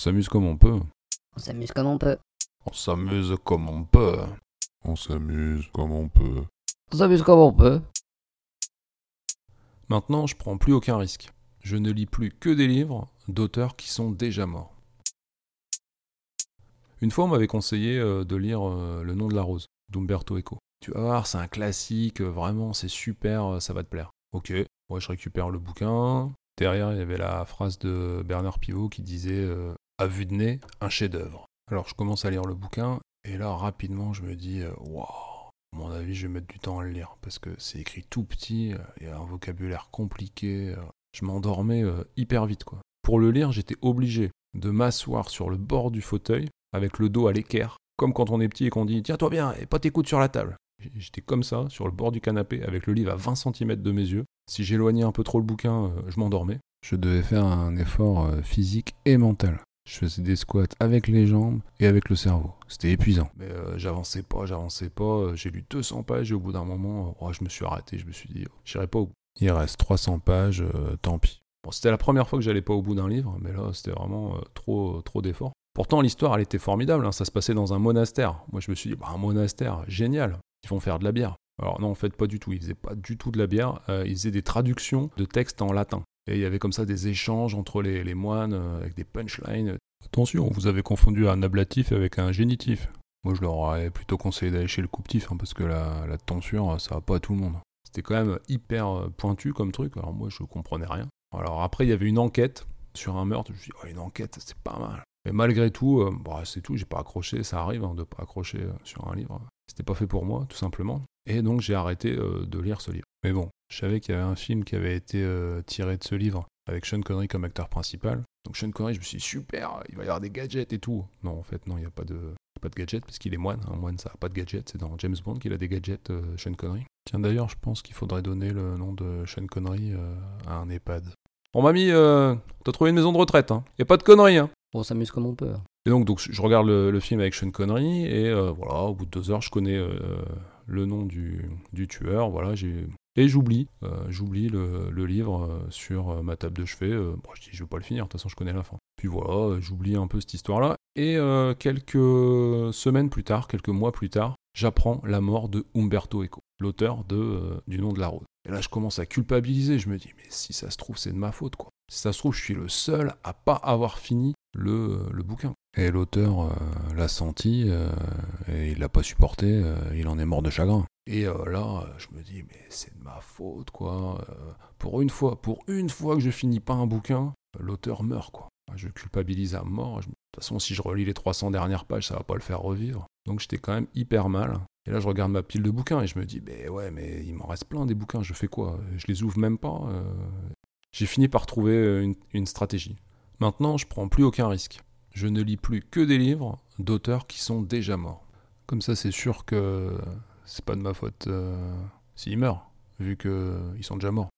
s'amuse comme on peut. On s'amuse comme on peut. On s'amuse comme on peut. On s'amuse comme on peut. On s'amuse comme on peut. Maintenant, je prends plus aucun risque. Je ne lis plus que des livres d'auteurs qui sont déjà morts. Une fois, on m'avait conseillé euh, de lire euh, Le nom de la rose d'Umberto Eco. Tu vas voir, c'est un classique, euh, vraiment, c'est super, ça va te plaire. Ok, moi je récupère le bouquin. Derrière, il y avait la phrase de Bernard Pivot qui disait À vue de nez, un chef-d'œuvre. Alors je commence à lire le bouquin, et là, rapidement, je me dis Waouh à mon avis, je vais mettre du temps à le lire parce que c'est écrit tout petit, il y a un vocabulaire compliqué. Je m'endormais hyper vite quoi. Pour le lire, j'étais obligé de m'asseoir sur le bord du fauteuil avec le dos à l'équerre, comme quand on est petit et qu'on dit Tiens-toi bien et pas tes coudes sur la table. J'étais comme ça, sur le bord du canapé, avec le livre à 20 cm de mes yeux. Si j'éloignais un peu trop le bouquin, je m'endormais. Je devais faire un effort physique et mental. Je faisais des squats avec les jambes et avec le cerveau. C'était épuisant. Mais euh, j'avançais pas, j'avançais pas. J'ai lu 200 pages et au bout d'un moment, oh, je me suis arrêté. Je me suis dit, j'irai pas au bout. Il reste 300 pages, euh, tant pis. C'était la première fois que j'allais pas au bout d'un livre, mais là, c'était vraiment euh, trop, trop d'efforts. Pourtant, l'histoire, elle était formidable. Hein. Ça se passait dans un monastère. Moi, je me suis dit, bah, un monastère, génial. Ils vont faire de la bière. Alors non, en fait, pas du tout. Ils faisaient pas du tout de la bière. ils faisaient des traductions de textes en latin. Et il y avait comme ça des échanges entre les, moines avec des punchlines. Attention, vous avez confondu un ablatif avec un génitif. Moi, je leur aurais plutôt conseillé d'aller chez le couptif, hein, parce que la, la tonsure, ça va pas à tout le monde. C'était quand même hyper euh, pointu comme truc, alors moi, je comprenais rien. Alors après, il y avait une enquête sur un meurtre. Je me suis dit, oh, une enquête, c'est pas mal. Mais malgré tout, euh, bah, c'est tout, j'ai pas accroché, ça arrive hein, de pas accrocher euh, sur un livre. C'était pas fait pour moi, tout simplement. Et donc j'ai arrêté de lire ce livre. Mais bon, je savais qu'il y avait un film qui avait été tiré de ce livre avec Sean Connery comme acteur principal. Donc Sean Connery, je me suis dit, super, il va y avoir des gadgets et tout. Non, en fait, non, il n'y a pas de, pas de gadgets parce qu'il est moine. Un moine, ça n'a pas de gadgets. C'est dans James Bond qu'il a des gadgets, euh, Sean Connery. Tiens, d'ailleurs, je pense qu'il faudrait donner le nom de Sean Connery euh, à un EHPAD. Bon, mamie, euh, t'as trouvé une maison de retraite, hein. Y a pas de conneries, hein. On s'amuse comme on peut. Et donc, donc je regarde le, film avec Sean Connery et voilà, au bout de deux heures, je connais le nom du, tueur. Voilà, j'ai et j'oublie, euh, j'oublie le, livre euh, sur euh, ma table de chevet. je dis, je vais pas le finir, de toute façon, je connais la fin. Puis voilà, j'oublie un peu cette histoire-là. Et quelques semaines plus tard, quelques mois plus tard, j'apprends la mort de Umberto Eco, l'auteur de Du nom de la rose. Et là, je commence à culpabiliser. Je me dis, mais si ça se trouve, c'est de ma faute, quoi. Si ça se trouve, je suis le seul à pas avoir fini le bouquin. Et l'auteur l'a senti, et il l'a pas supporté, il en est mort de chagrin. Et euh, là, je me dis, mais c'est de ma faute, quoi. Euh, pour une fois, pour une fois que je finis pas un bouquin, l'auteur meurt, quoi. Je culpabilise à mort. De toute façon, si je relis les 300 dernières pages, ça va pas le faire revivre. Donc j'étais quand même hyper mal. Et là, je regarde ma pile de bouquins et je me dis, ben ouais, mais il m'en reste plein des bouquins. Je fais quoi? Je les ouvre même pas. Euh. J'ai fini par trouver une, une stratégie. Maintenant, je prends plus aucun risque. Je ne lis plus que des livres d'auteurs qui sont déjà morts. Comme ça, c'est sûr que c'est pas de ma faute euh, s'ils meurent, vu qu'ils sont déjà morts.